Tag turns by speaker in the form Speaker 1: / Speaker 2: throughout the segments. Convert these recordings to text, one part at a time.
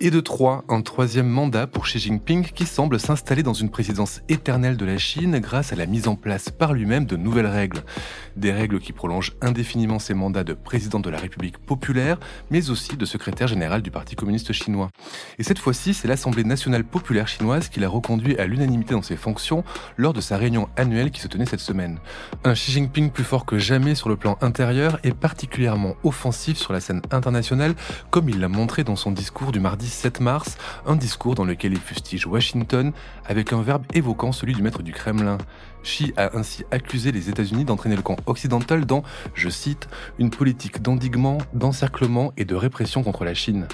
Speaker 1: et de trois, un troisième mandat pour Xi Jinping qui semble s'installer dans une présidence éternelle de la Chine grâce à la mise en place par lui-même de nouvelles règles. Des règles qui prolongent indéfiniment ses mandats de président de la République populaire, mais aussi de secrétaire général du Parti communiste chinois. Et cette fois-ci, c'est l'Assemblée nationale populaire chinoise qui l'a reconduit à l'unanimité dans ses fonctions lors de sa réunion annuelle qui se tenait cette semaine. Un Xi Jinping plus fort que jamais sur le plan intérieur et particulièrement offensif sur la scène internationale, comme il l'a montré dans son discours du mardi 7 mars, un discours dans lequel il fustige Washington avec un verbe évoquant celui du maître du Kremlin. Xi a ainsi accusé les États-Unis d'entraîner le camp occidental dans, je cite, une politique d'endiguement, d'encerclement et de répression contre la Chine.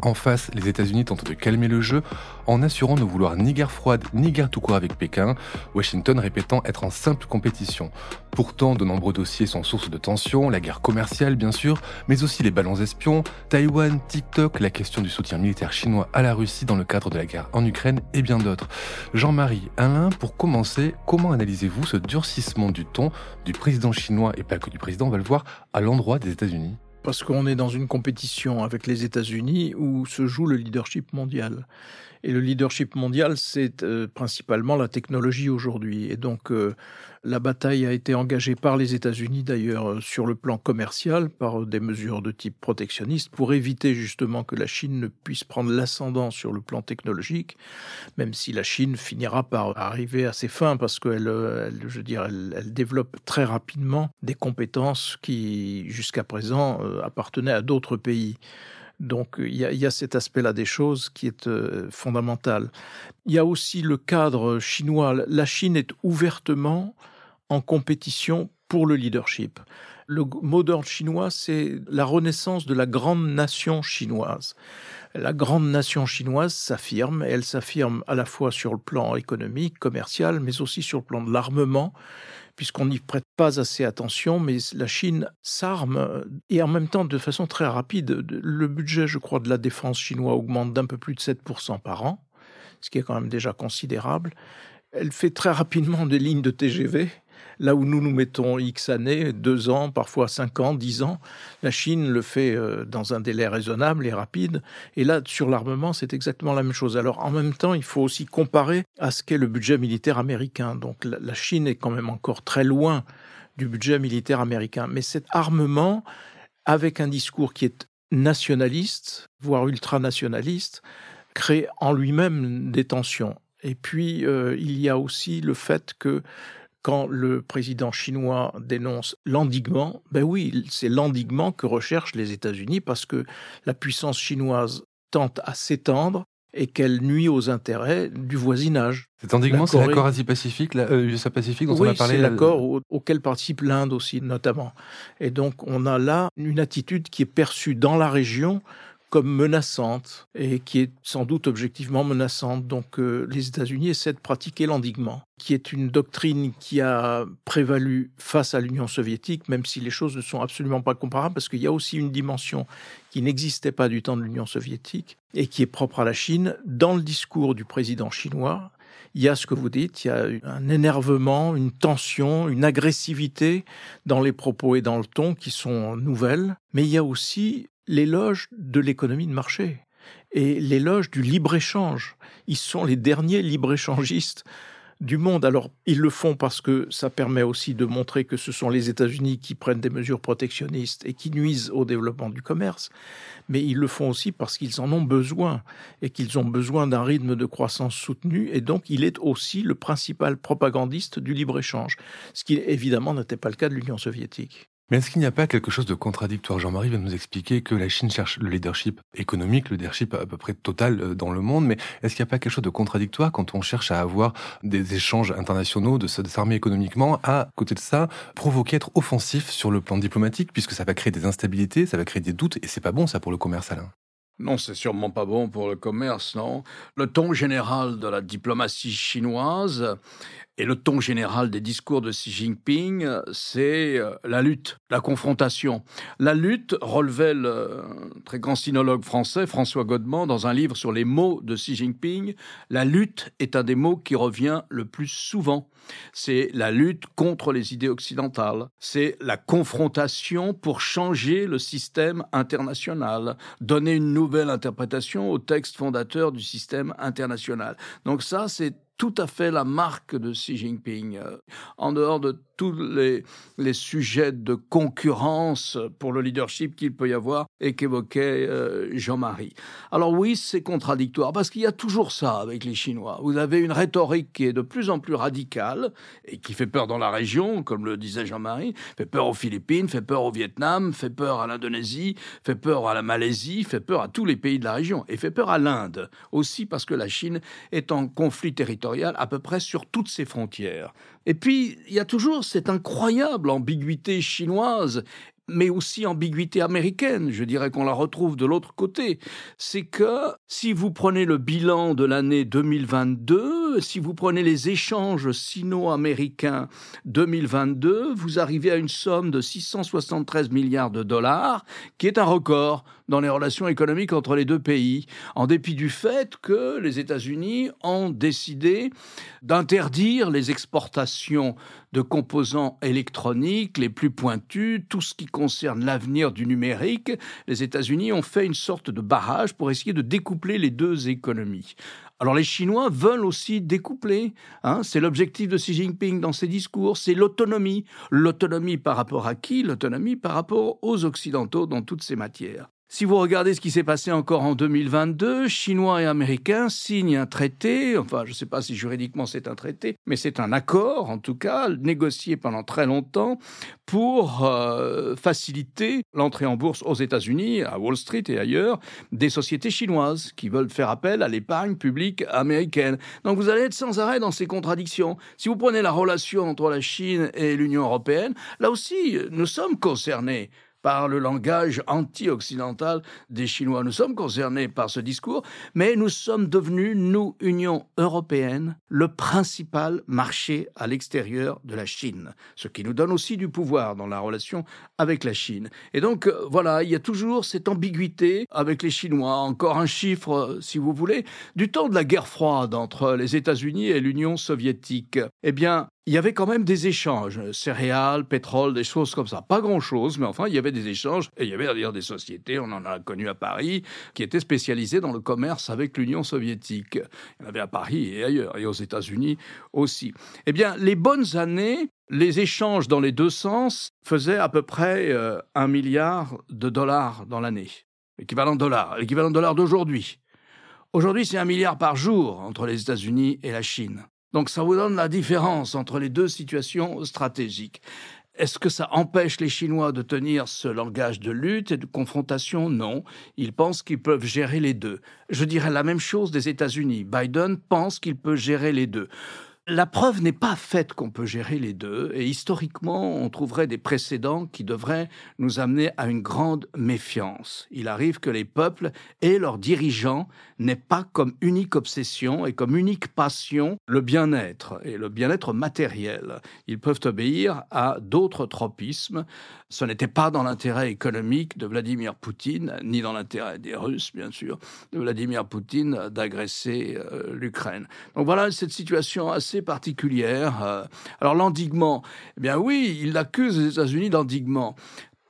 Speaker 1: En face, les États-Unis tentent de calmer le jeu en assurant ne vouloir ni guerre froide ni guerre tout court avec Pékin, Washington répétant être en simple compétition. Pourtant, de nombreux dossiers sont source de tensions, la guerre commerciale bien sûr, mais aussi les ballons espions, Taïwan, TikTok, la question du soutien militaire chinois à la Russie dans le cadre de la guerre en Ukraine et bien d'autres. Jean-Marie, Alain, pour commencer, comment analysez-vous ce durcissement du ton du président chinois et pas que du président, on va le voir, à l'endroit des États-Unis?
Speaker 2: Parce qu'on est dans une compétition avec les États-Unis où se joue le leadership mondial. Et le leadership mondial, c'est euh, principalement la technologie aujourd'hui. Et donc, euh, la bataille a été engagée par les États-Unis, d'ailleurs, euh, sur le plan commercial, par des mesures de type protectionniste, pour éviter justement que la Chine ne puisse prendre l'ascendant sur le plan technologique, même si la Chine finira par arriver à ses fins, parce qu'elle, elle, je elle, développe très rapidement des compétences qui, jusqu'à présent, appartenaient à d'autres pays. Donc il y, a, il y a cet aspect-là des choses qui est euh, fondamental. Il y a aussi le cadre chinois. La Chine est ouvertement en compétition pour le leadership. Le mot d'ordre chinois, c'est la renaissance de la grande nation chinoise. La grande nation chinoise s'affirme, elle s'affirme à la fois sur le plan économique, commercial, mais aussi sur le plan de l'armement puisqu'on n'y prête pas assez attention, mais la Chine s'arme et en même temps de façon très rapide. Le budget, je crois, de la défense chinois augmente d'un peu plus de 7% par an, ce qui est quand même déjà considérable. Elle fait très rapidement des lignes de TGV Là où nous nous mettons X années, deux ans, parfois cinq ans, dix ans, la Chine le fait euh, dans un délai raisonnable et rapide. Et là, sur l'armement, c'est exactement la même chose. Alors, en même temps, il faut aussi comparer à ce qu'est le budget militaire américain. Donc, la Chine est quand même encore très loin du budget militaire américain. Mais cet armement, avec un discours qui est nationaliste, voire ultranationaliste, crée en lui-même des tensions. Et puis, euh, il y a aussi le fait que quand le président chinois dénonce l'endiguement, ben oui, c'est l'endiguement que recherchent les États-Unis parce que la puissance chinoise tente à s'étendre et qu'elle nuit aux intérêts du voisinage.
Speaker 1: Cet endiguement, c'est l'accord Asie-Pacifique, euh, pacifique dont
Speaker 2: oui,
Speaker 1: on a parlé.
Speaker 2: c'est l'accord auquel participe l'Inde aussi, notamment. Et donc, on a là une attitude qui est perçue dans la région comme menaçante et qui est sans doute objectivement menaçante. Donc euh, les États-Unis essaient de pratiquer l'endiguement, qui est une doctrine qui a prévalu face à l'Union soviétique, même si les choses ne sont absolument pas comparables, parce qu'il y a aussi une dimension qui n'existait pas du temps de l'Union soviétique et qui est propre à la Chine. Dans le discours du président chinois, il y a ce que vous dites, il y a un énervement, une tension, une agressivité dans les propos et dans le ton qui sont nouvelles, mais il y a aussi l'éloge de l'économie de marché et l'éloge du libre-échange. Ils sont les derniers libre-échangistes du monde. Alors, ils le font parce que ça permet aussi de montrer que ce sont les États-Unis qui prennent des mesures protectionnistes et qui nuisent au développement du commerce, mais ils le font aussi parce qu'ils en ont besoin et qu'ils ont besoin d'un rythme de croissance soutenu et donc il est aussi le principal propagandiste du libre-échange, ce qui évidemment n'était pas le cas de l'Union soviétique.
Speaker 1: Mais est-ce qu'il n'y a pas quelque chose de contradictoire? Jean-Marie vient nous expliquer que la Chine cherche le leadership économique, le leadership à peu près total euh, dans le monde, mais est-ce qu'il n'y a pas quelque chose de contradictoire quand on cherche à avoir des échanges internationaux, de s'armer économiquement, à côté de ça, provoquer être offensif sur le plan diplomatique, puisque ça va créer des instabilités, ça va créer des doutes, et c'est pas bon ça pour le commerce, Alain?
Speaker 3: Non, c'est sûrement pas bon pour le commerce, non. Le ton général de la diplomatie chinoise et le ton général des discours de Xi Jinping, c'est euh, la lutte, la confrontation. La lutte, relevait le très grand sinologue français François Godement dans un livre sur les mots de Xi Jinping, la lutte est un des mots qui revient le plus souvent. C'est la lutte contre les idées occidentales, c'est la confrontation pour changer le système international, donner une nouvelle interprétation au texte fondateur du système international. Donc ça, c'est tout à fait la marque de Xi Jinping. Euh, en dehors de tous les, sujets de concurrence pour le leadership qu'il peut y avoir et qu'évoquait euh, Jean-Marie. Alors oui, c'est contradictoire parce qu'il y a toujours ça avec les Chinois. Vous avez une rhétorique qui est de plus en plus radicale et qui fait peur dans la région, comme le disait Jean-Marie, fait peur aux Philippines, fait peur au Vietnam, fait peur à l'Indonésie, fait peur à la Malaisie, fait peur à tous les pays de la région et fait peur à l'Inde aussi parce que la Chine est en conflit territorial à peu près sur toutes ses frontières. Et puis, il y a toujours cette incroyable ambiguïté chinoise mais aussi ambiguïté américaine, je dirais qu'on la retrouve de l'autre côté. C'est que si vous prenez le bilan de l'année 2022, si vous prenez les échanges sino-américains 2022, vous arrivez à une somme de 673 milliards de dollars, qui est un record dans les relations économiques entre les deux pays, en dépit du fait que les États-Unis ont décidé d'interdire les exportations de composants électroniques les plus pointus, tout ce qui concerne l'avenir du numérique. Les États-Unis ont fait une sorte de barrage pour essayer de découpler les deux économies. Alors les Chinois veulent aussi découpler. Hein, c'est l'objectif de Xi Jinping dans ses discours, c'est l'autonomie. L'autonomie par rapport à qui? L'autonomie par rapport aux Occidentaux dans toutes ces matières. Si vous regardez ce qui s'est passé encore en 2022, Chinois et Américains signent un traité, enfin je ne sais pas si juridiquement c'est un traité, mais c'est un accord en tout cas, négocié pendant très longtemps pour euh, faciliter l'entrée en bourse aux États-Unis, à Wall Street et ailleurs, des sociétés chinoises qui veulent faire appel à l'épargne publique américaine. Donc vous allez être sans arrêt dans ces contradictions. Si vous prenez la relation entre la Chine et l'Union européenne, là aussi nous sommes concernés par le langage anti-occidental des Chinois. Nous sommes concernés par ce discours, mais nous sommes devenus, nous, Union européenne, le principal marché à l'extérieur de la Chine, ce qui nous donne aussi du pouvoir dans la relation avec la Chine. Et donc, euh, voilà, il y a toujours cette ambiguïté avec les Chinois. Encore un chiffre, euh, si vous voulez, du temps de la guerre froide entre les États-Unis et l'Union soviétique. Eh bien, il y avait quand même des échanges, céréales, pétrole, des choses comme ça. Pas grand-chose, mais enfin, il y avait des échanges. Et il y avait d'ailleurs des sociétés, on en a connu à Paris, qui étaient spécialisées dans le commerce avec l'Union soviétique. Il y en avait à Paris et ailleurs, et aux États-Unis aussi. Eh bien, les bonnes années, les échanges dans les deux sens faisaient à peu près euh, un milliard de dollars dans l'année. Équivalent dollar, l'équivalent dollar d'aujourd'hui. Aujourd'hui, c'est un milliard par jour entre les États-Unis et la Chine. Donc ça vous donne la différence entre les deux situations stratégiques. Est-ce que ça empêche les Chinois de tenir ce langage de lutte et de confrontation? Non. Ils pensent qu'ils peuvent gérer les deux. Je dirais la même chose des États-Unis. Biden pense qu'il peut gérer les deux. La preuve n'est pas faite qu'on peut gérer les deux, et historiquement, on trouverait des précédents qui devraient nous amener à une grande méfiance. Il arrive que les peuples et leurs dirigeants n'aient pas comme unique obsession et comme unique passion le bien-être et le bien-être matériel. Ils peuvent obéir à d'autres tropismes. Ce n'était pas dans l'intérêt économique de Vladimir Poutine, ni dans l'intérêt des Russes, bien sûr, de Vladimir Poutine d'agresser euh, l'Ukraine. Donc voilà cette situation assez particulière. Euh, alors l'endiguement, eh bien oui, il accuse les États-Unis d'endiguement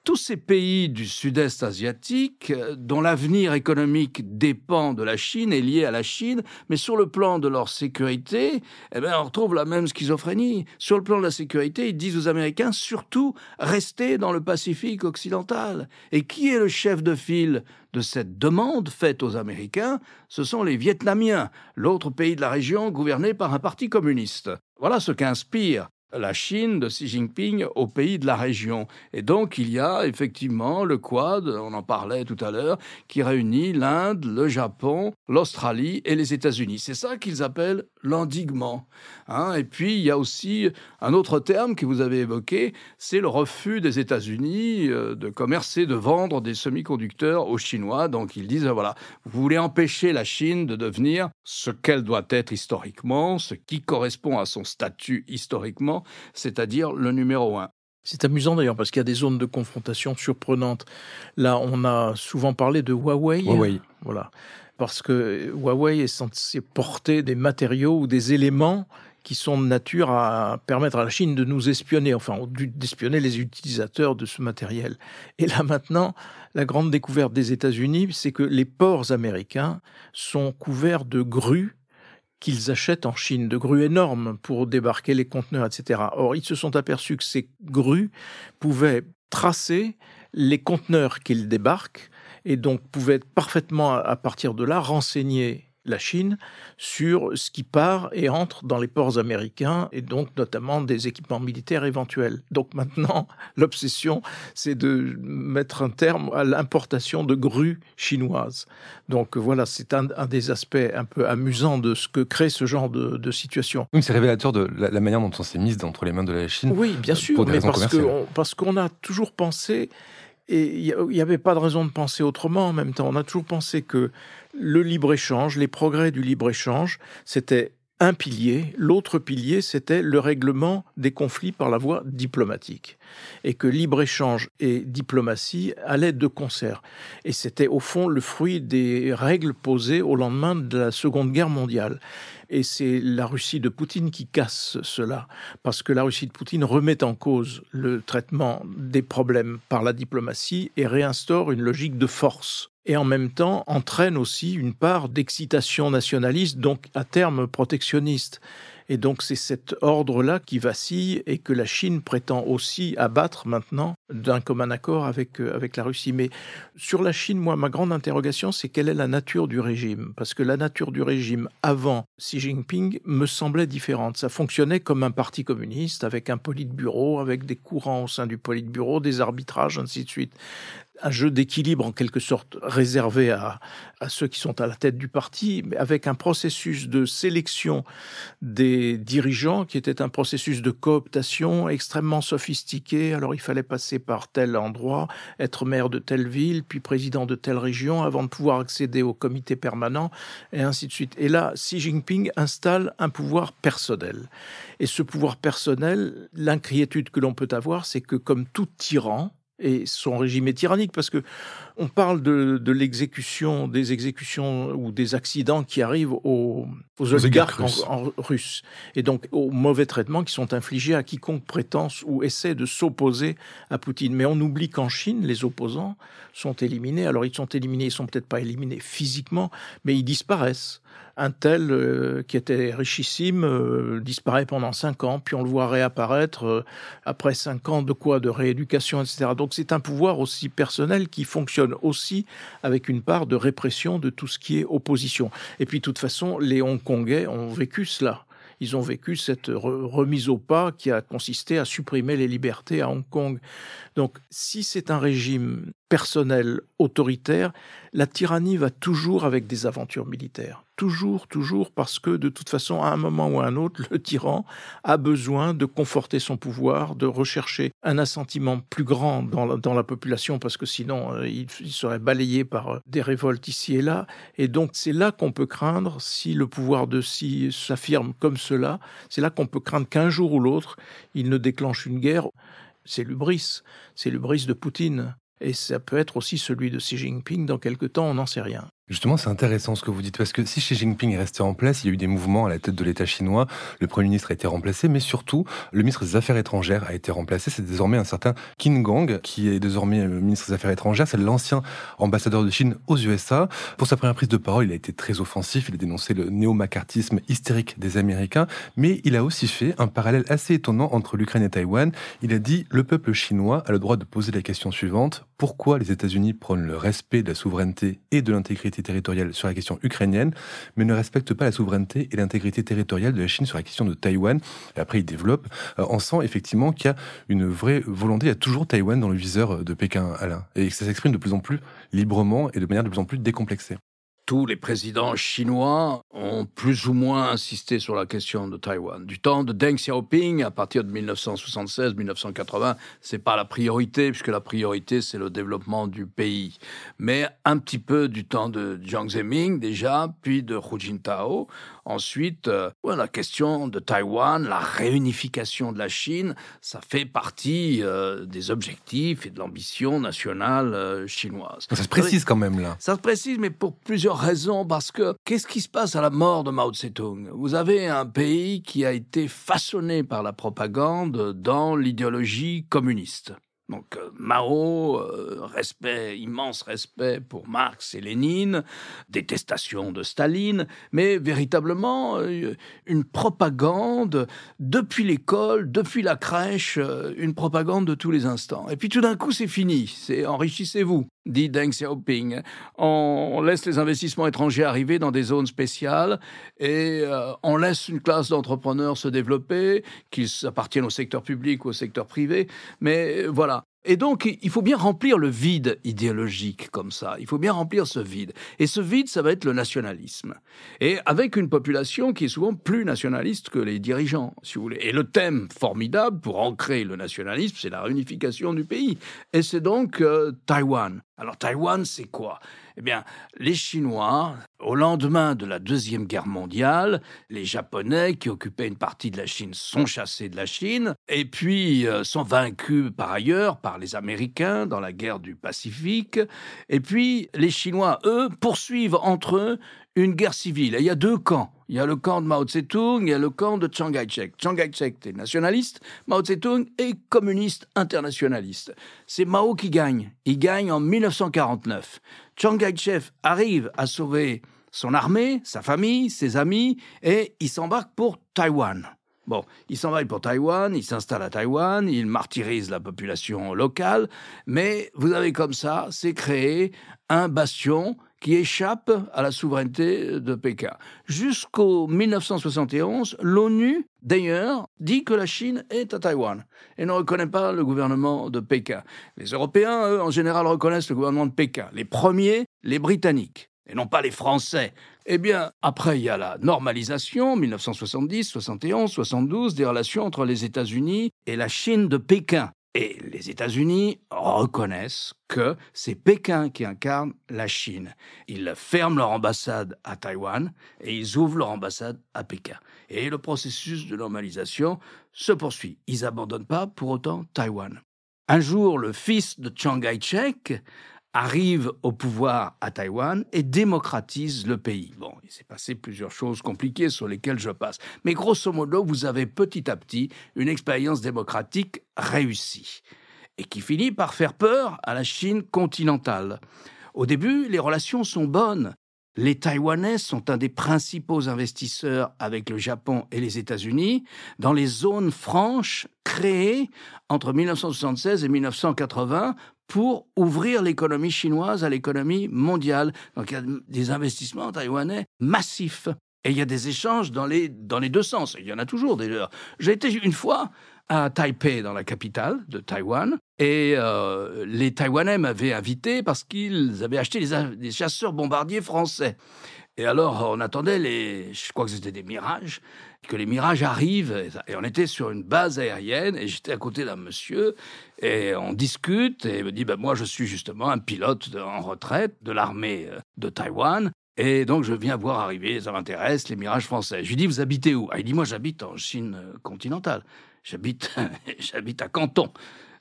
Speaker 3: tous ces pays du sud-est asiatique, euh, dont l'avenir économique dépend de la Chine, est lié à la Chine, mais sur le plan de leur sécurité, eh bien, on retrouve la même schizophrénie. Sur le plan de la sécurité, ils disent aux Américains, surtout, restez dans le Pacifique occidental. Et qui est le chef de file de cette demande faite aux Américains? Ce sont les Vietnamiens, l'autre pays de la région gouverné par un parti communiste. Voilà ce qu'inspire la Chine de Xi Jinping aux pays de la région. Et donc il y a effectivement le Quad, on en parlait tout à l'heure, qui réunit l'Inde, le Japon, l'Australie et les États-Unis. C'est ça qu'ils appellent l'endiguement. Hein. et puis il y a aussi un autre terme que vous avez évoqué, c'est le refus des États-Unis euh, de commercer, de vendre des semi-conducteurs aux Chinois. Donc ils disent, voilà, vous voulez empêcher la Chine de devenir ce qu'elle doit être historiquement, ce qui correspond à son statut historiquement, c'est-à-dire le numéro un.
Speaker 2: C'est amusant d'ailleurs parce qu'il y a des zones de confrontation surprenantes. Là, on a souvent parlé de Huawei.
Speaker 1: Huawei.
Speaker 2: Voilà. Parce que Huawei est censé porter des matériaux ou des éléments qui sont de nature à permettre à la Chine de nous espionner, enfin d'espionner les utilisateurs de ce matériel. Et là maintenant, la grande découverte des États-Unis, c'est que les ports américains sont couverts de grues qu'ils achètent en Chine, de grues énormes pour débarquer les conteneurs, etc. Or, ils se sont aperçus que ces grues pouvaient tracer les conteneurs qu'ils débarquent et donc pouvaient parfaitement, à partir de là, renseigner la Chine sur ce qui part et entre dans les ports américains et donc notamment des équipements militaires éventuels. Donc maintenant, l'obsession, c'est de mettre un terme à l'importation de grues chinoises. Donc voilà, c'est un, des aspects un peu amusants de ce que crée ce genre de, situation.
Speaker 1: Oui, c'est révélateur de la, manière dont on s'est mise entre les mains de la Chine.
Speaker 2: Oui, bien sûr, mais parce qu'on a toujours pensé et il n'y avait pas de raison de penser autrement en même temps. On a toujours pensé que le libre-échange, les progrès du libre-échange, c'était un pilier. L'autre pilier, c'était le règlement des conflits par la voie diplomatique. Et que libre-échange et diplomatie allaient de concert. Et c'était au fond le fruit des règles posées au lendemain de la Seconde Guerre mondiale. Et c'est la Russie de Poutine qui casse cela, parce que la Russie de Poutine remet en cause le traitement des problèmes par la diplomatie et réinstaure une logique de force et en même temps entraîne aussi une part d'excitation nationaliste, donc à terme protectionniste. Et donc c'est cet ordre-là qui vacille et que la Chine prétend aussi abattre maintenant d'un commun accord avec, euh, avec la Russie. Mais sur la Chine, moi, ma grande interrogation, c'est quelle est la nature du régime? Parce que la nature du régime avant Xi Jinping me semblait différente. Ça fonctionnait comme un parti communiste, avec un politburo, avec des courants au sein du politburo, des arbitrages, ainsi de suite un jeu d'équilibre en quelque sorte réservé à, ceux qui sont à la tête du parti, mais avec un processus de sélection des dirigeants qui était un processus de cooptation extrêmement sophistiqué. Alors il fallait passer par tel endroit, être maire de telle ville, puis président de telle région, avant de pouvoir accéder au comité permanent, et ainsi de suite. Et là, Xi Jinping installe un pouvoir personnel. Et ce pouvoir personnel, l'inquiétude que l'on peut avoir, c'est que comme tout tyran, et son régime est tyrannique parce que on parle de, l'exécution, des exécutions ou des accidents qui arrivent aux, oligarques en, russes et donc aux mauvais traitements qui sont infligés à quiconque prétend ou essaie de s'opposer à Poutine. Mais on oublie qu'en Chine, les opposants sont éliminés. Alors ils sont éliminés, ils sont peut-être pas éliminés physiquement, mais ils disparaissent un tel euh, qui était richissime euh, disparaît pendant cinq ans, puis on le voit réapparaître euh, après cinq ans de quoi? De rééducation, etc. Donc c'est un pouvoir aussi personnel qui fonctionne aussi avec une part de répression de tout ce qui est opposition. Et puis de toute façon, les Hongkongais ont vécu cela ils ont vécu cette remise au pas qui a consisté à supprimer les libertés à Hong Kong. Donc, si c'est un régime personnel autoritaire, la tyrannie va toujours avec des aventures militaires. Toujours, toujours, parce que de toute façon, à un moment ou à un autre, le tyran a besoin de conforter son pouvoir, de rechercher un assentiment plus grand dans la, population, parce que sinon, euh, il, serait balayé par euh, des révoltes ici et là. Et donc, c'est là qu'on peut craindre, si le pouvoir de si s'affirme comme cela, c'est là qu'on peut craindre qu'un jour ou l'autre, il ne déclenche une guerre. C'est l'ubris, c'est l'ubris de Poutine. Et ça peut être aussi celui de Xi Jinping dans quelque temps, on n'en sait rien.
Speaker 1: Justement, c'est intéressant ce que vous dites, parce que si Xi Jinping est resté en place, il y a eu des mouvements à la tête de l'État chinois, le Premier ministre a été remplacé, mais surtout, le ministre des Affaires étrangères a été remplacé. C'est désormais un certain Qin Gang, qui est désormais le ministre des Affaires étrangères. C'est l'ancien ambassadeur de Chine aux USA. Pour sa première prise de parole, il a été très offensif, il a dénoncé le néo-macartisme hystérique des Américains, mais il a aussi fait un parallèle assez étonnant entre l'Ukraine et Taïwan. Il a dit, le peuple chinois a le droit de poser la question suivante, pourquoi les États-Unis prônent le respect de la souveraineté et de l'intégrité territoriale sur la question ukrainienne, mais ne respecte pas la souveraineté et l'intégrité territoriale de la Chine sur la question de Taïwan. Et après, il développe. Euh, on sent effectivement qu'il y a une vraie volonté. Il y a toujours Taïwan dans le viseur de Pékin, Alain, et que ça s'exprime de plus en plus librement et de manière de plus en plus décomplexée
Speaker 3: tous les présidents chinois ont plus ou moins insisté sur la question de Taïwan. Du temps de Deng Xiaoping, à partir de 1976-1980, c'est pas la priorité, puisque la priorité, c'est le développement du pays. Mais un petit peu du temps de Jiang Zemin, déjà, puis de Hu Jintao. Ensuite, euh, la question de Taïwan, la réunification de la Chine, ça fait partie euh, des objectifs et de l'ambition nationale euh, chinoise.
Speaker 1: Ça se précise quand même là.
Speaker 3: Ça se précise, mais pour plusieurs raisons. Parce que qu'est-ce qui se passe à la mort de Mao Tse-tung Vous avez un pays qui a été façonné par la propagande dans l'idéologie communiste. Donc euh, Mao, euh, respect, immense respect pour Marx et Lénine, détestation de Staline, mais véritablement euh, une propagande depuis l'école, depuis la crèche, une propagande de tous les instants. Et puis tout d'un coup c'est fini, c'est enrichissez-vous, dit Deng Xiaoping. On laisse les investissements étrangers arriver dans des zones spéciales et on laisse une classe d'entrepreneurs se développer, qu'ils appartiennent au secteur public ou au secteur privé, mais voilà. Et donc, il faut bien remplir le vide idéologique comme ça. Il faut bien remplir ce vide. Et ce vide, ça va être le nationalisme. Et avec une population qui est souvent plus nationaliste que les dirigeants, si vous voulez. Et le thème formidable pour ancrer le nationalisme, c'est la réunification du pays. Et c'est donc euh, Taïwan. Alors Taïwan, c'est quoi? Eh bien, les Chinois, au lendemain de la Deuxième Guerre mondiale, les Japonais, qui occupaient une partie de la Chine, sont chassés de la Chine, et puis euh, sont vaincus par ailleurs par les Américains dans la guerre du Pacifique, et puis les Chinois, eux, poursuivent entre eux une guerre civile. Et il y a deux camps. Il y a le camp de Mao Tse-tung, il y a le camp de Chiang Kai-shek. Chiang Kai-shek est nationaliste, Mao Tse-tung est communiste internationaliste. C'est Mao qui gagne. Il gagne en 1949. Chiang Kai-shek arrive à sauver son armée, sa famille, ses amis, et il s'embarque pour Taïwan. Bon, il s'envahit pour Taïwan, il s'installe à Taïwan, il martyrise la population locale, mais vous avez comme ça, c'est créé un bastion qui échappe à la souveraineté de Pékin. Jusqu'au 1971, l'ONU, d'ailleurs, dit que la Chine est à Taïwan et ne reconnaît pas le gouvernement de Pékin. Les Européens, eux, en général, reconnaissent le gouvernement de Pékin. Les premiers, les Britanniques, et non pas les Français. Eh bien, après, il y a la normalisation, 1970, 71, 72, des relations entre les États-Unis et la Chine de Pékin. Et les États-Unis reconnaissent que c'est Pékin qui incarne la Chine. Ils ferment leur ambassade à Taïwan et ils ouvrent leur ambassade à Pékin. Et le processus de normalisation se poursuit. Ils n'abandonnent pas pour autant Taïwan. Un jour, le fils de Chiang Kai-shek arrive au pouvoir à Taïwan et démocratise le pays. Bon, il s'est passé plusieurs choses compliquées sur lesquelles je passe. Mais grosso modo, vous avez petit à petit une expérience démocratique réussie et qui finit par faire peur à la Chine continentale. Au début, les relations sont bonnes. Les Taïwanais sont un des principaux investisseurs avec le Japon et les États-Unis dans les zones franches créées entre 1976 et 1980 pour ouvrir l'économie chinoise à l'économie mondiale. Donc il y a des investissements taïwanais massifs. Et il y a des échanges dans les, dans les deux sens. Il y en a toujours d'ailleurs. J'ai été une fois à Taipei, dans la capitale de Taïwan, et euh, les Taïwanais m'avaient invité parce qu'ils avaient acheté des chasseurs bombardiers français. Et alors, on attendait les, je crois que c'était des mirages, que les mirages arrivent. Et on était sur une base aérienne et j'étais à côté d'un monsieur et on discute et il me dit, ben, moi, je suis justement un pilote en retraite de l'armée euh, de Taïwan. Et donc, je viens voir arriver, ça m'intéresse, les mirages français. Je lui dis, vous habitez où? Ah, Il dit, moi, j'habite en Chine euh, continentale. J'habite, j'habite à Canton.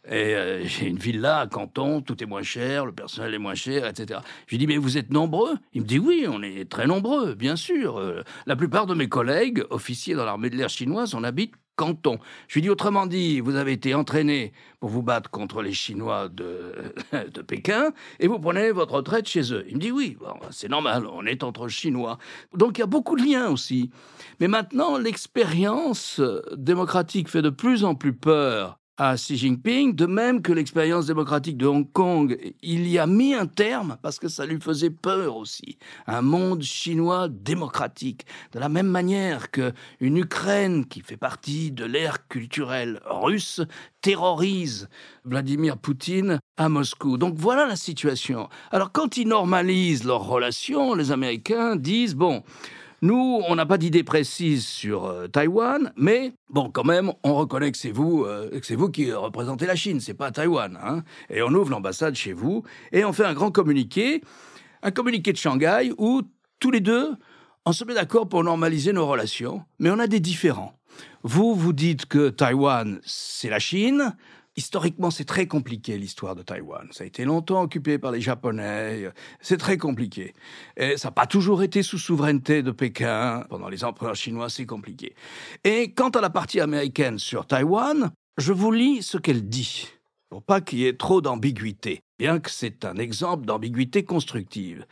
Speaker 3: Et euh, j'ai une villa à Canton, tout est moins cher, le personnel est moins cher, etc. Je lui dis, mais vous êtes nombreux? Il me dit, oui, on est très nombreux, bien sûr. Euh, la plupart de mes collègues, officiers dans l'armée de l'air chinoise, on habite Canton. Je lui dis, autrement dit, vous avez été entraîné pour vous battre contre les Chinois de, de Pékin, et vous prenez votre retraite chez eux. Il me dit, oui, c'est normal, on est entre Chinois. Donc il y a beaucoup de liens aussi. Mais maintenant, l'expérience démocratique fait de plus en plus peur à Xi Jinping, de même que l'expérience démocratique de Hong Kong, il y a mis un terme parce que ça lui faisait peur aussi. Un monde chinois démocratique, de la même manière que une Ukraine qui fait partie de l'ère culturelle russe terrorise Vladimir Poutine à Moscou. Donc voilà la situation. Alors quand ils normalisent leurs relations, les Américains disent bon, nous, on n'a pas d'idée précise sur euh, Taïwan, mais bon, quand même, on reconnaît que c'est vous, euh, que c'est vous qui représentez la Chine, c'est pas Taïwan, hein. Et on ouvre l'ambassade chez vous et on fait un grand communiqué, un communiqué de Shanghai où tous les deux, on se met d'accord pour normaliser nos relations, mais on a des différends. Vous, vous dites que Taïwan, c'est la Chine. Historiquement, c'est très compliqué l'histoire de Taïwan. Ça a été longtemps occupé par les Japonais. C'est très compliqué. Et ça n'a pas toujours été sous souveraineté de Pékin. Pendant les empereurs chinois, c'est compliqué. Et quant à la partie américaine sur Taïwan, je vous lis ce qu'elle dit, pour pas qu'il y ait trop d'ambiguïté, bien que c'est un exemple d'ambiguïté constructive.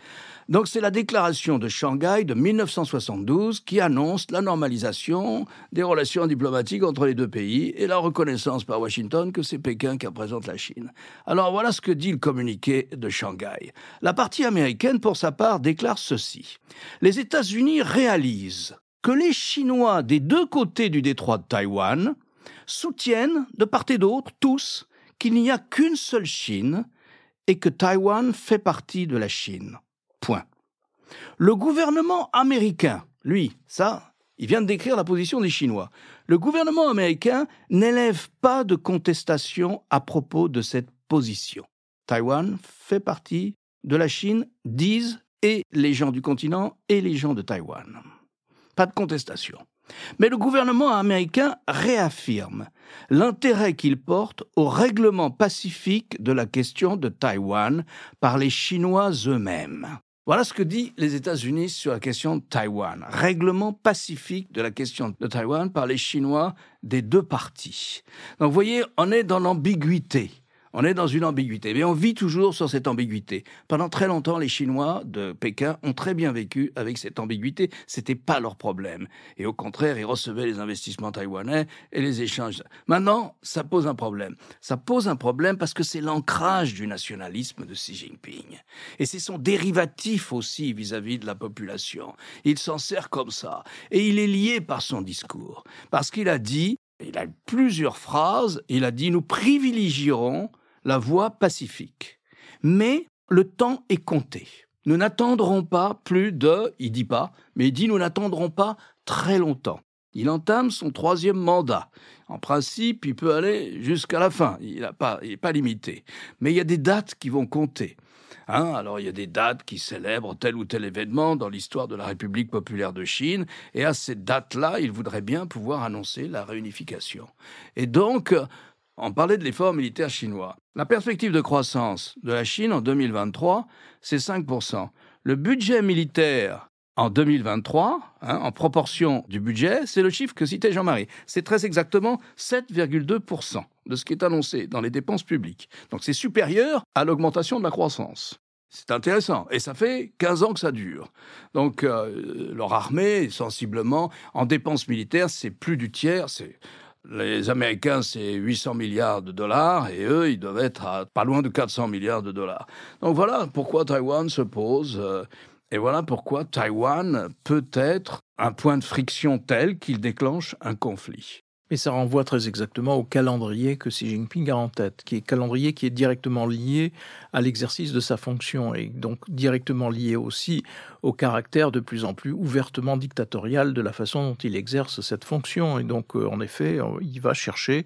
Speaker 3: Donc c'est la déclaration de Shanghai de 1972 qui annonce la normalisation des relations diplomatiques entre les deux pays et la reconnaissance par Washington que c'est Pékin qui représente la Chine. Alors voilà ce que dit le communiqué de Shanghai. La partie américaine, pour sa part, déclare ceci. Les États-Unis réalisent que les Chinois des deux côtés du détroit de Taïwan soutiennent, de part et d'autre, tous, qu'il n'y a qu'une seule Chine et que Taïwan fait partie de la Chine. Point. Le gouvernement américain, lui, ça, il vient de décrire la position des Chinois. Le gouvernement américain n'élève pas de contestation à propos de cette position. Taïwan fait partie de la Chine, disent et les gens du continent et les gens de Taïwan. Pas de contestation. Mais le gouvernement américain réaffirme l'intérêt qu'il porte au règlement pacifique de la question de Taïwan par les Chinois eux-mêmes. Voilà ce que dit les États-Unis sur la question de Taïwan. Règlement pacifique de la question de Taïwan par les Chinois des deux parties. Donc vous voyez, on est dans l'ambiguïté. On est dans une ambiguïté, mais on vit toujours sur cette ambiguïté. Pendant très longtemps, les Chinois de Pékin ont très bien vécu avec cette ambiguïté. C'était pas leur problème. Et au contraire, ils recevaient les investissements taïwanais et les échanges. Maintenant, ça pose un problème. Ça pose un problème parce que c'est l'ancrage du nationalisme de Xi Jinping. Et c'est son dérivatif aussi vis-à-vis -vis de la population. Il s'en sert comme ça. Et il est lié par son discours. Parce qu'il a dit, il a plusieurs phrases, il a dit, nous privilégierons la voie pacifique. Mais le temps est compté. Nous n'attendrons pas plus de, il dit pas, mais il dit nous n'attendrons pas très longtemps. Il entame son troisième mandat. En principe, il peut aller jusqu'à la fin. Il n'est pas, pas limité. Mais il y a des dates qui vont compter. Hein, alors il y a des dates qui célèbrent tel ou tel événement dans l'histoire de la République populaire de Chine, et à ces dates-là, il voudrait bien pouvoir annoncer la réunification. Et donc, on parlait de l'effort militaire chinois. La perspective de croissance de la Chine en 2023, c'est 5%. Le budget militaire en 2023, hein, en proportion du budget, c'est le chiffre que citait Jean-Marie. C'est très exactement 7,2% de ce qui est annoncé dans les dépenses publiques. Donc c'est supérieur à l'augmentation de la croissance. C'est intéressant. Et ça fait 15 ans que ça dure. Donc, euh, leur armée, sensiblement, en dépenses militaires, c'est plus du tiers. C'est les Américains, c'est 800 milliards de dollars et eux, ils doivent être à pas loin de 400 milliards de dollars. Donc voilà pourquoi Taïwan se pose euh, et voilà pourquoi Taïwan peut être un point de friction tel qu'il déclenche un conflit.
Speaker 2: Mais ça renvoie très exactement au calendrier que Xi Jinping a en tête, qui est calendrier qui est directement lié à l'exercice de sa fonction et donc directement lié aussi au caractère de plus en plus ouvertement dictatorial de la façon dont il exerce cette fonction. Et donc, euh, en effet, euh, il va chercher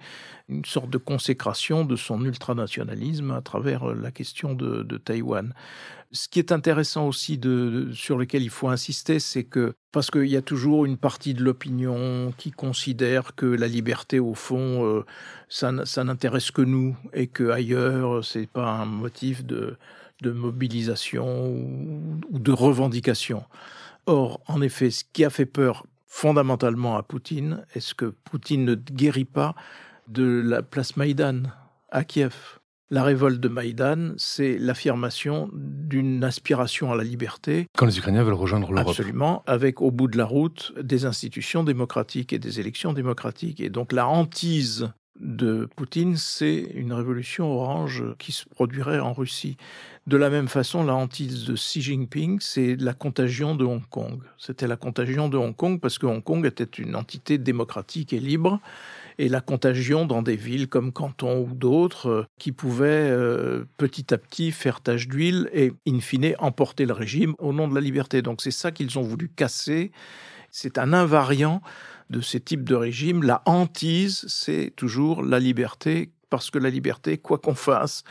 Speaker 2: une sorte de consécration de son ultranationalisme à travers euh, la question de, de Taïwan. Ce qui est intéressant aussi sur lequel il faut insister, c'est que parce qu'il y a toujours une partie de l'opinion qui considère que la liberté, au fond, euh, ça, n'intéresse que nous et que ailleurs, c'est pas un motif de, mobilisation ou, ou de revendication. Or, en effet, ce qui a fait peur fondamentalement à Poutine, est-ce que Poutine ne guérit pas de la place Maïdan à Kiev la révolte de Maïdan, c'est l'affirmation d'une aspiration à la liberté.
Speaker 1: Quand les Ukrainiens veulent rejoindre l'Europe.
Speaker 2: Absolument, avec au bout de la route des institutions démocratiques et des élections démocratiques. Et donc la hantise de Poutine, c'est une révolution orange qui se produirait en Russie. De la même façon, la hantise de Xi Jinping, c'est la contagion de Hong Kong. C'était la contagion de Hong Kong parce que Hong Kong était une entité démocratique et libre et la contagion dans des villes comme Canton ou d'autres euh, qui pouvaient euh, petit à petit faire tache d'huile et in fine emporter le régime au nom de la liberté. Donc c'est ça qu'ils ont voulu casser. C'est un invariant de ces types de régimes. La hantise, c'est toujours la liberté, parce que la liberté, quoi qu'on fasse,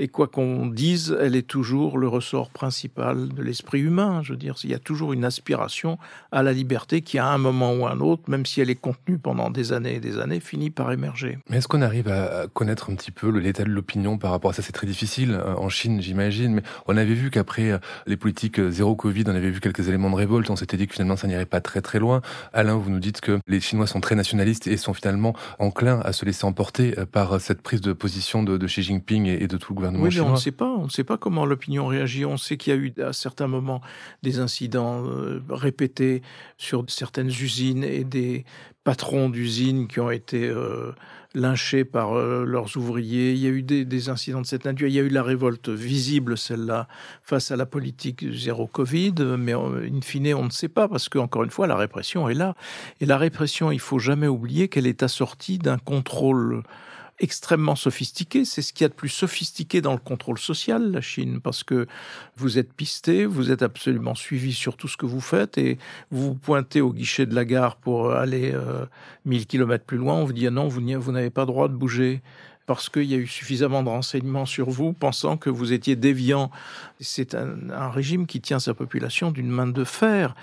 Speaker 2: et quoi qu'on dise, elle est toujours le ressort principal de l'esprit humain. Je veux dire, il y a toujours une aspiration à la liberté qui, à un moment ou un autre, même si elle est contenue pendant des années et des années, finit par émerger.
Speaker 1: Mais est-ce qu'on arrive à connaître un petit peu l'état de l'opinion par rapport à ça? C'est très difficile euh, en Chine, j'imagine. Mais on avait vu qu'après euh, les politiques euh, zéro Covid, on avait vu quelques éléments de révolte. On s'était dit que finalement, ça n'irait pas très très loin. Alain, vous nous dites que les Chinois sont très nationalistes et sont finalement enclins à se laisser emporter par cette prise de position de, Xi Jinping et de tout le gouvernement
Speaker 2: oui, mais on ne sait pas. On ne sait pas comment l'opinion réagit. On sait qu'il y a eu à certains moments des incidents euh, répétés sur certaines usines et des patrons d'usines qui ont été euh, lynchés par euh, leurs ouvriers. Il y a eu des, incidents de cette nature. Il y a eu la révolte visible, celle-là, face à la politique zéro Covid. Mais in fine, on ne sait pas parce qu'encore une fois, la répression est là. Et la répression, il faut jamais oublier qu'elle est assortie d'un contrôle extrêmement sophistiqué. C'est ce qu'il y a de plus sophistiqué dans le contrôle social, la Chine, parce que vous êtes pisté, vous êtes absolument suivi sur tout ce que vous faites et vous vous pointez au guichet de la gare pour aller euh, 1000 km plus loin. On vous dit ah non, vous n'avez pas droit de bouger parce qu'il y a eu suffisamment de renseignements sur vous, pensant que vous étiez déviant. C'est un régime qui tient sa population d'une main de fer.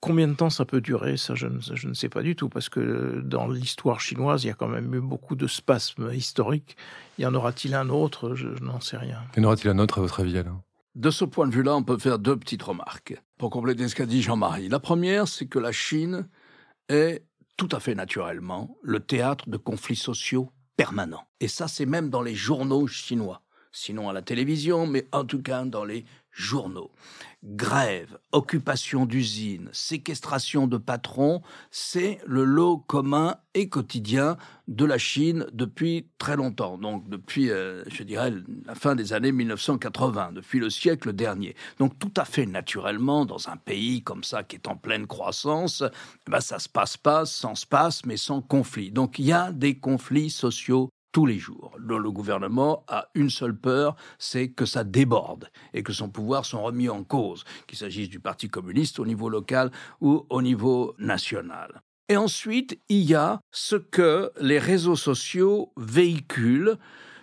Speaker 2: Combien de temps ça peut durer Ça, je ne, sais pas du tout, parce que dans l'histoire chinoise, il y a quand même eu beaucoup de spasmes historiques. Y en aura-t-il un autre? Je, n'en sais rien.
Speaker 1: Y en aura-t-il un autre, à votre avis, Alain
Speaker 3: De ce point de vue-là, on peut faire deux petites remarques pour compléter ce qu'a dit Jean-Marie. La première, c'est que la Chine est tout à fait naturellement le théâtre de conflits sociaux permanents. Et ça, c'est même dans les journaux chinois sinon à la télévision, mais en tout cas dans les journaux. Grève, occupation d'usines, séquestration de patrons, c'est le lot commun et quotidien de la Chine depuis très longtemps, donc depuis, euh, je dirais, la fin des années 1980, depuis le siècle dernier. Donc tout à fait naturellement, dans un pays comme ça qui est en pleine croissance, eh ben, ça se passe pas sans passe, mais sans conflit. Donc il y a des conflits sociaux tous les jours. Le, gouvernement a une seule peur, c'est que ça déborde et que son pouvoir soit remis en cause, qu'il s'agisse du Parti communiste au niveau local ou au niveau national. Et ensuite, il y a ce que les réseaux sociaux véhiculent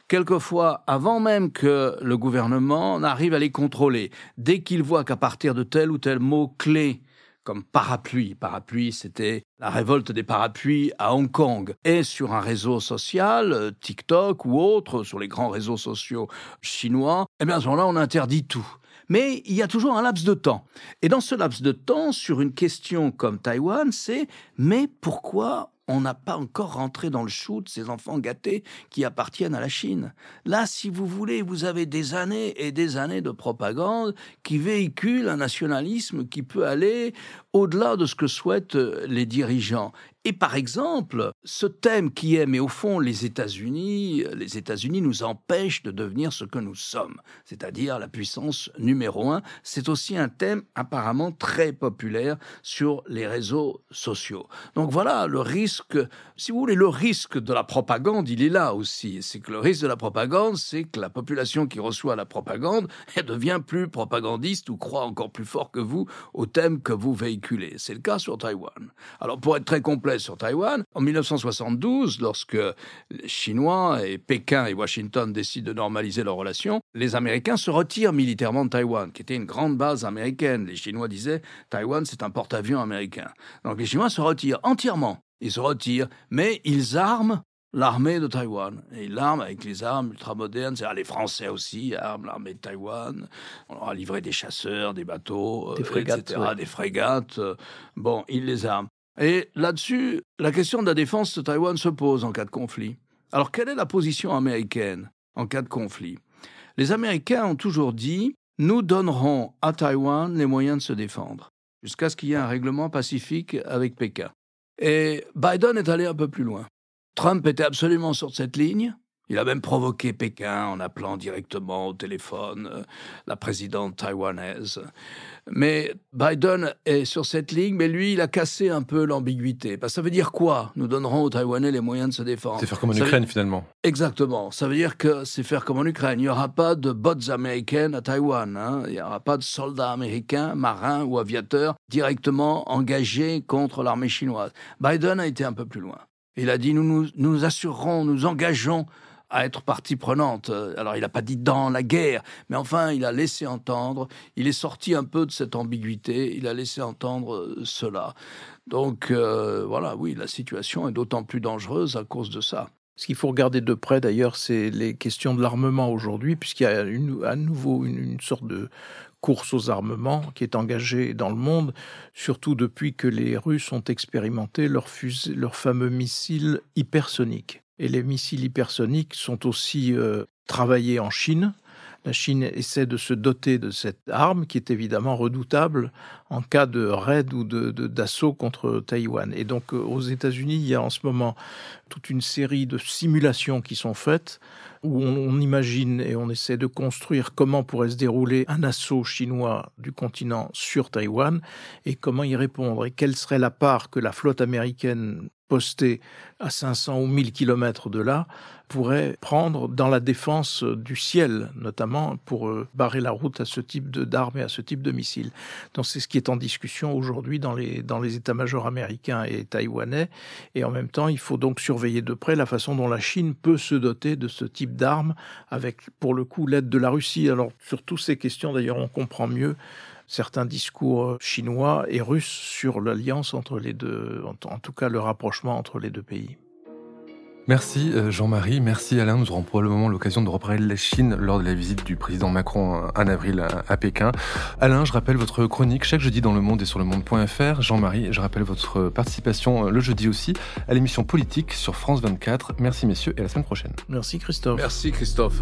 Speaker 3: quelquefois avant même que le gouvernement n'arrive à les contrôler. Dès qu'il voit qu'à partir de tel ou tel mot clé comme parapluie. Parapluie, c'était la révolte des parapluies à Hong Kong. Et sur un réseau social, euh, TikTok ou autre, sur les grands réseaux sociaux chinois, eh bien à ce moment-là, on interdit tout. Mais il y a toujours un laps de temps. Et dans ce laps de temps, sur une question comme Taïwan, c'est mais pourquoi on n'a pas encore rentré dans le chou de ces enfants gâtés qui appartiennent à la Chine. Là, si vous voulez, vous avez des années et des années de propagande qui véhiculent un nationalisme qui peut aller au-delà de ce que souhaitent les dirigeants. Et par exemple, ce thème qui est, mais au fond, les États-Unis, les États-Unis nous empêchent de devenir ce que nous sommes, c'est-à-dire la puissance numéro un. C'est aussi un thème apparemment très populaire sur les réseaux sociaux. Donc voilà, le risque, si vous voulez, le risque de la propagande, il est là aussi. C'est que le risque de la propagande, c'est que la population qui reçoit la propagande, elle devient plus propagandiste ou croit encore plus fort que vous au thème que vous véhiculez. C'est le cas sur Taïwan. Alors pour être très complet, sur Taïwan. En 1972, lorsque les Chinois et Pékin et Washington décident de normaliser leurs relations, les Américains se retirent militairement de Taïwan, qui était une grande base américaine. Les Chinois disaient Taïwan, c'est un porte-avions américain. Donc les Chinois se retirent entièrement. Ils se retirent, mais ils arment l'armée de Taïwan. Et ils l'arment avec les armes ultramodernes. C'est les Français aussi arment l'armée de Taïwan. On leur a livré des chasseurs, des bateaux, des frégates, etc., des frégates. Bon, ils les arment. Et là-dessus, la question de la défense de Taïwan se pose en cas de conflit. Alors, quelle est la position américaine en cas de conflit? Les Américains ont toujours dit nous donnerons à Taïwan les moyens de se défendre, jusqu'à ce qu'il y ait un règlement pacifique avec Pékin. Et Biden est allé un peu plus loin. Trump était absolument sur cette ligne. Il a même provoqué Pékin en appelant directement au téléphone euh, la présidente taïwanaise. Mais Biden est sur cette ligne, mais lui, il a cassé un peu l'ambiguïté. ça veut dire quoi? Nous donnerons aux Taïwanais les moyens de se défendre.
Speaker 1: C'est faire comme en Ukraine, finalement.
Speaker 3: Exactement. Ça veut dire que c'est faire comme en Ukraine. Il n'y aura pas de bottes américaines à Taïwan. Hein. Il n'y aura pas de soldats américains, marins ou aviateurs directement engagés contre l'armée chinoise. Biden a été un peu plus loin. Il a dit nous nous, nous assurerons, nous engageons à être partie prenante. Alors, il n'a pas dit dans la guerre, mais enfin, il a laissé entendre, il est sorti un peu de cette ambiguïté, il a laissé entendre euh, cela. Donc, euh, voilà, oui, la situation est d'autant plus dangereuse à cause de ça.
Speaker 2: Ce qu'il faut regarder de près, d'ailleurs, c'est les questions de l'armement aujourd'hui, puisqu'il y a à nouveau une, sorte de course aux armements qui est engagée dans le monde, surtout depuis que les Russes ont expérimenté leurs leur fameux missiles hypersoniques. Et les missiles hypersoniques sont aussi euh, travaillés en Chine. La Chine essaie de se doter de cette arme qui est évidemment redoutable en cas de raid ou d'assaut de, contre Taïwan. Et donc euh, aux États-Unis, il y a en ce moment toute une série de simulations qui sont faites où on, imagine et on essaie de construire comment pourrait se dérouler un assaut chinois du continent sur Taïwan et comment y répondre et quelle serait la part que la flotte américaine postés à 500 ou 1000 kilomètres de là pourraient prendre dans la défense du ciel, notamment pour euh, barrer la route à ce type d'armes et à ce type de missiles. Donc c'est ce qui est en discussion aujourd'hui dans les, dans les états-majors américains et taïwanais. Et en même temps, il faut donc surveiller de près la façon dont la Chine peut se doter de ce type d'armes avec, pour le coup, l'aide de la Russie. Alors sur toutes ces questions, d'ailleurs, on comprend mieux certains discours chinois et russes sur l'alliance entre les deux, en tout cas le rapprochement entre les deux pays.
Speaker 1: Merci euh, Jean-Marie, merci Alain. Nous aurons probablement l'occasion de reparler de la Chine lors de la visite du président Macron euh, en avril à Pékin. Alain, je rappelle votre chronique chaque jeudi dans Le Monde et sur le monde.fr. Jean-Marie, je rappelle votre participation euh, le jeudi aussi à l'émission politique sur France 24. Merci messieurs et à la semaine prochaine.
Speaker 2: Merci Christophe.
Speaker 3: Merci Christophe.